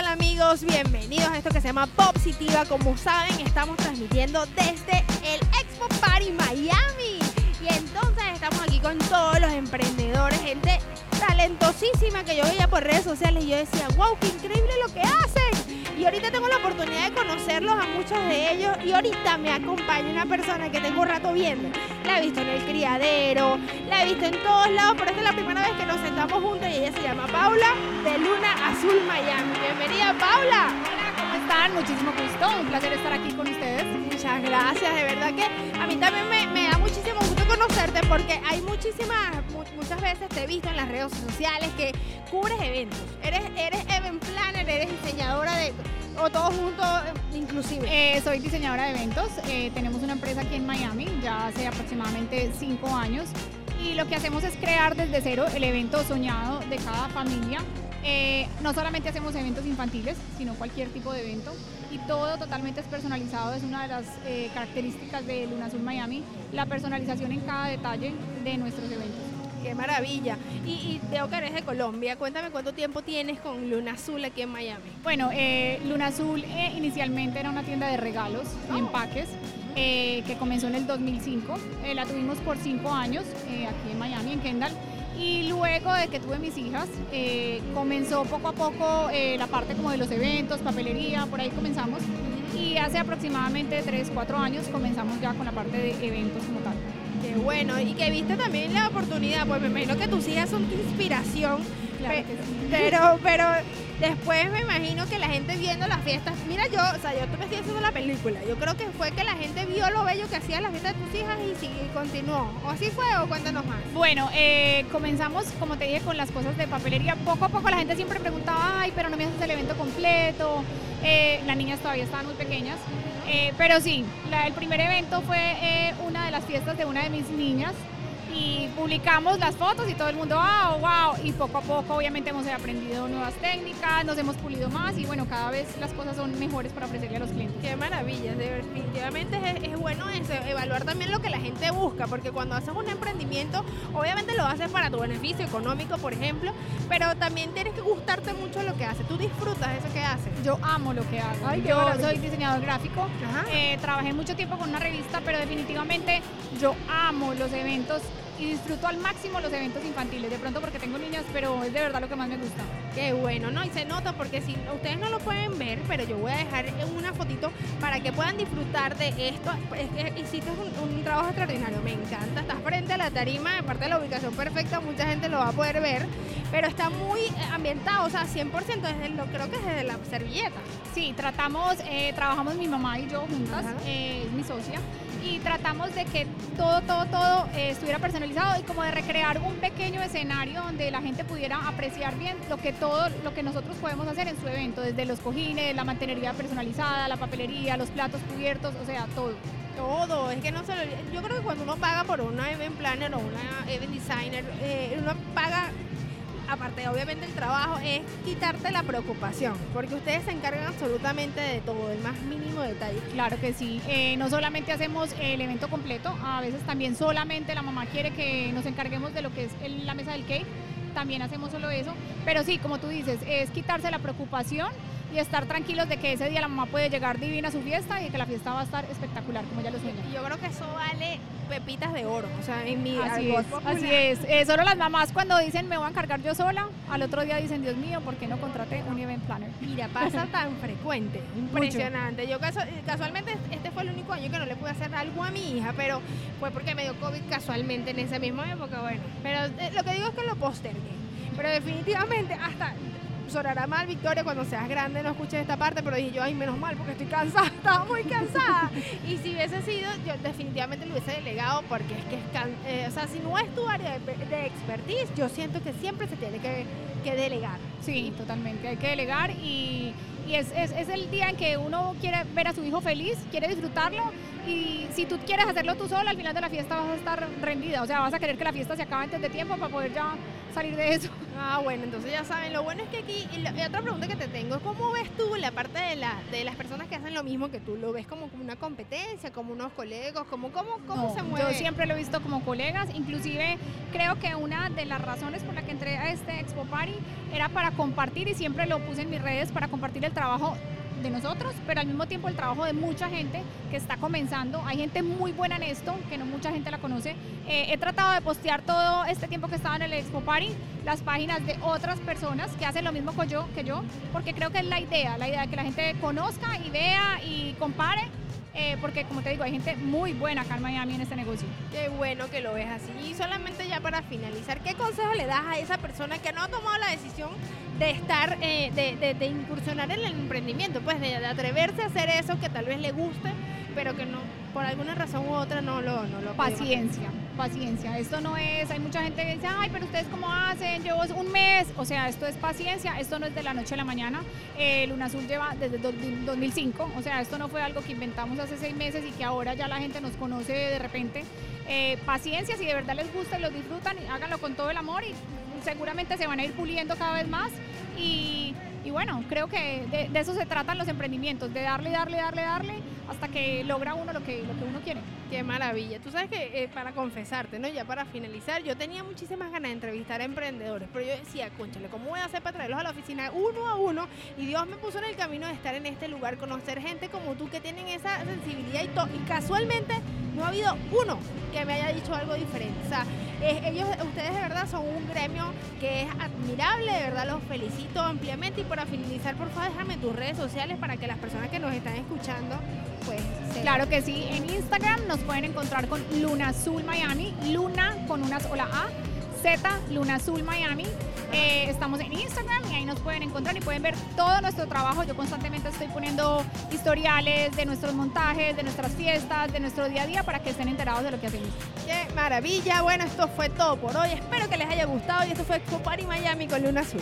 tal amigos? Bienvenidos a esto que se llama Positiva. Como saben, estamos transmitiendo desde el Expo Party Miami. Y entonces estamos aquí con todos los emprendedores, gente talentosísima que yo veía por redes sociales y yo decía, wow, qué increíble lo que hacen. Y ahorita tengo la oportunidad de conocerlos a muchos de ellos y ahorita me acompaña una persona que tengo un rato viendo. La he visto en el criadero, la he visto en todos lados, pero esta es la primera vez que nos sentamos juntos y ella se llama Paula de Luna Azul Miami. Bienvenida Paula. Hola, ¿cómo están? Muchísimo gusto, un placer estar aquí con ustedes. Muchas gracias, de verdad que a mí también me, me da muchísimo gusto conocerte porque hay muchísimas, mu- muchas veces te he visto en las redes sociales que cubres eventos. Eres, eres event planner, eres diseñadora de, o todo junto inclusive. Eh, soy diseñadora de eventos, eh, tenemos una empresa aquí en Miami ya hace aproximadamente cinco años y lo que hacemos es crear desde cero el evento soñado de cada familia. Eh, no solamente hacemos eventos infantiles, sino cualquier tipo de evento y todo totalmente es personalizado, es una de las eh, características de Luna Azul Miami, la personalización en cada detalle de nuestros eventos. Qué maravilla. Y, y veo que eres de Colombia. Cuéntame cuánto tiempo tienes con Luna Azul aquí en Miami. Bueno, eh, Luna Azul eh, inicialmente era una tienda de regalos y Oh. empaques que comenzó en el 2005. Eh, la tuvimos por cinco años aquí en Miami, en Kendall. Y luego de que tuve mis hijas, eh, comenzó poco a poco eh, la parte como de los eventos, papelería, por ahí comenzamos. Y hace aproximadamente 3, 4 años comenzamos ya con la parte de eventos como tal. Qué bueno. Y que viste también la oportunidad. Pues me imagino que tus hijas son tu inspiración. Claro Pe- que sí. Pero, pero después me imagino que la gente viendo las fiestas, mira yo, o sea, yo me estoy haciendo la película, yo creo que fue que la gente vio lo bello que hacía la fiesta de tus hijas y, continuó. ¿O así fue o cuéntanos más? Bueno, eh, comenzamos, como te dije, con las cosas de papelería. Poco a poco la gente siempre preguntaba, ay, pero no me haces el evento completo. Eh, las niñas todavía estaban muy pequeñas. Eh, pero sí, el primer evento fue eh, una de las fiestas de una de mis niñas y publicamos las fotos y todo el mundo, wow, wow. Y poco a poco, obviamente, hemos aprendido nuevas técnicas, nos hemos pulido más y bueno, cada vez las cosas son mejores para ofrecerle a los clientes. Qué maravilla, de- definitivamente es, es bueno eso, evaluar también lo que la gente busca, porque cuando haces un emprendimiento, obviamente lo haces para tu beneficio económico, por ejemplo, pero también tienes que gustarte mucho lo que haces. Tú disfrutas eso que haces. Yo amo lo que hago. Ay, yo maravilla. soy diseñador gráfico. Eh, trabajé mucho tiempo con una revista, pero definitivamente yo amo los eventos y disfruto al máximo los eventos infantiles. De pronto porque tengo niñas, pero es de verdad lo que más me gusta. Qué bueno, ¿no? Y se nota porque si ustedes no lo pueden ver, pero yo voy a dejar una fotito para que puedan disfrutar de esto. Es que hiciste un, un trabajo extraordinario, me encanta. Estás frente a la tarima, aparte de la ubicación perfecta, mucha gente lo va a poder ver, pero está muy ambientado, o sea, 100% desde lo, creo que es desde la servilleta. Sí, tratamos, eh, trabajamos mi mamá y yo juntas, eh, es mi socia, y tratamos de que todo, todo, todo eh, estuviera personalizado y como de recrear un pequeño escenario donde la gente pudiera apreciar bien lo que todo, lo que nosotros podemos hacer en su evento, desde los cojines, la mantenería personalizada, la papelería, los platos cubiertos, o sea, todo. Todo, es que no se lo, yo creo que cuando uno paga por una event planner o una event designer, eh, uno paga, aparte obviamente el trabajo, es quitarte la preocupación, porque ustedes se encargan absolutamente de todo, el más mínimo detalle. Claro que sí. Eh, no solamente hacemos el evento completo, a veces también solamente la mamá quiere que nos encarguemos de lo que es la mesa del cake. También hacemos solo eso. Pero sí, como tú dices, es quitarse la preocupación y estar tranquilos de que ese día la mamá puede llegar divina a su fiesta y que la fiesta va a estar espectacular, como ella lo sueña. Yo creo que eso vale pepitas de oro, o sea, en mi Así es, así es. Eh, solo las mamás cuando dicen me voy a encargar yo sola, al otro día dicen, Dios mío, ¿por qué no contraté un event planner? Mira, pasa tan frecuente, impresionante. Yo casu- casualmente este fue el único año que no le pude hacer algo a mi hija, pero fue porque me dio COVID casualmente en esa misma época, bueno. Pero eh, lo que digo es que lo postergué. Pero definitivamente hasta sonará mal Victoria cuando seas grande no escuches esta parte, pero dije yo, ay, menos mal porque estoy cansada, estaba muy cansada. y si hubiese sido, yo definitivamente lo hubiese delegado porque es que es, can- eh, o sea, si no es tu área de, de expertise, yo siento que siempre se tiene que, que delegar. Sí, totalmente. Hay que delegar y, y es, es- es el día en que uno quiere ver a su hijo feliz, quiere disfrutarlo y si tú quieres hacerlo tú sola, al final de la fiesta vas a estar rendida. O sea, vas a querer que la fiesta se acabe antes de tiempo para poder ya salir de eso. Ah, bueno, entonces ya saben, lo bueno es que aquí, y, la- y otra pregunta que te tengo es cómo ves tú la parte de, la, de las personas que hacen lo mismo que tú, lo ves como, como una competencia, como unos colegas, como cómo, cómo No, se mueve. Yo siempre lo he visto como colegas, inclusive creo que una de las razones por la que entré a este Expo Party era para para compartir y siempre lo puse en mis redes para compartir el trabajo de nosotros, pero al mismo tiempo el trabajo de mucha gente que está comenzando. Hay gente muy buena en esto, que no mucha gente la conoce. Eh, he tratado de postear todo este tiempo que estaba en el Expo Party, las páginas de otras personas que hacen lo mismo que yo, que yo porque creo que es la idea, la idea de que la gente conozca y vea y compare eh, porque como te digo, hay gente muy buena acá en Miami en este negocio. Qué bueno que lo ves así. Y solamente ya para finalizar, ¿qué consejo le das a esa persona que no ha tomado la decisión de estar, eh, de, incursionar en el emprendimiento, pues de, atreverse a hacer eso que tal vez le guste, pero que no, por alguna razón u otra no lo, no lo Paciencia, paciencia. Esto no es, hay mucha gente que dice, ay, pero ustedes cómo hacen, llevo un mes. O sea, esto es paciencia, esto no es de la noche a la mañana. Eh, Luna Azul lleva desde 2005, o sea, esto no fue algo que inventamos hace seis meses y que ahora ya la gente nos conoce de repente. Eh, paciencia, si de verdad les gusta y lo disfrutan, háganlo con todo el amor y seguramente se van a ir puliendo cada vez más. Y, bueno, creo que de, eso se tratan los emprendimientos, de darle, darle, darle, darle hasta que logra uno lo que, lo que uno quiere. Qué maravilla. Tú sabes que eh, para confesarte, ¿no? Ya para finalizar, yo tenía muchísimas ganas de entrevistar a emprendedores, pero yo decía, conchale, ¿cómo voy a hacer para traerlos a la oficina uno a uno? Y Dios me puso en el camino de estar en este lugar, conocer gente como tú que tienen esa sensibilidad y, y casualmente no ha habido uno que me haya dicho algo diferente. O sea, ellos, ustedes de verdad son un gremio que es admirable, de verdad los felicito ampliamente y para finalizar, por favor, déjame tus redes sociales para que las personas que nos están escuchando, pues... Claro que sí, en Instagram nos pueden encontrar con Luna Azul Miami, Luna con una sola A, Z Luna Azul Miami. Eh, estamos en Instagram y ahí nos pueden encontrar y pueden ver todo nuestro trabajo. Yo constantemente estoy poniendo historiales de nuestros montajes, de nuestras fiestas, de nuestro día a día para que estén enterados de lo que hacemos. ¡Qué maravilla! Bueno, esto fue todo por hoy. Espero que les haya gustado y esto fue Copari Miami con Luna Azul.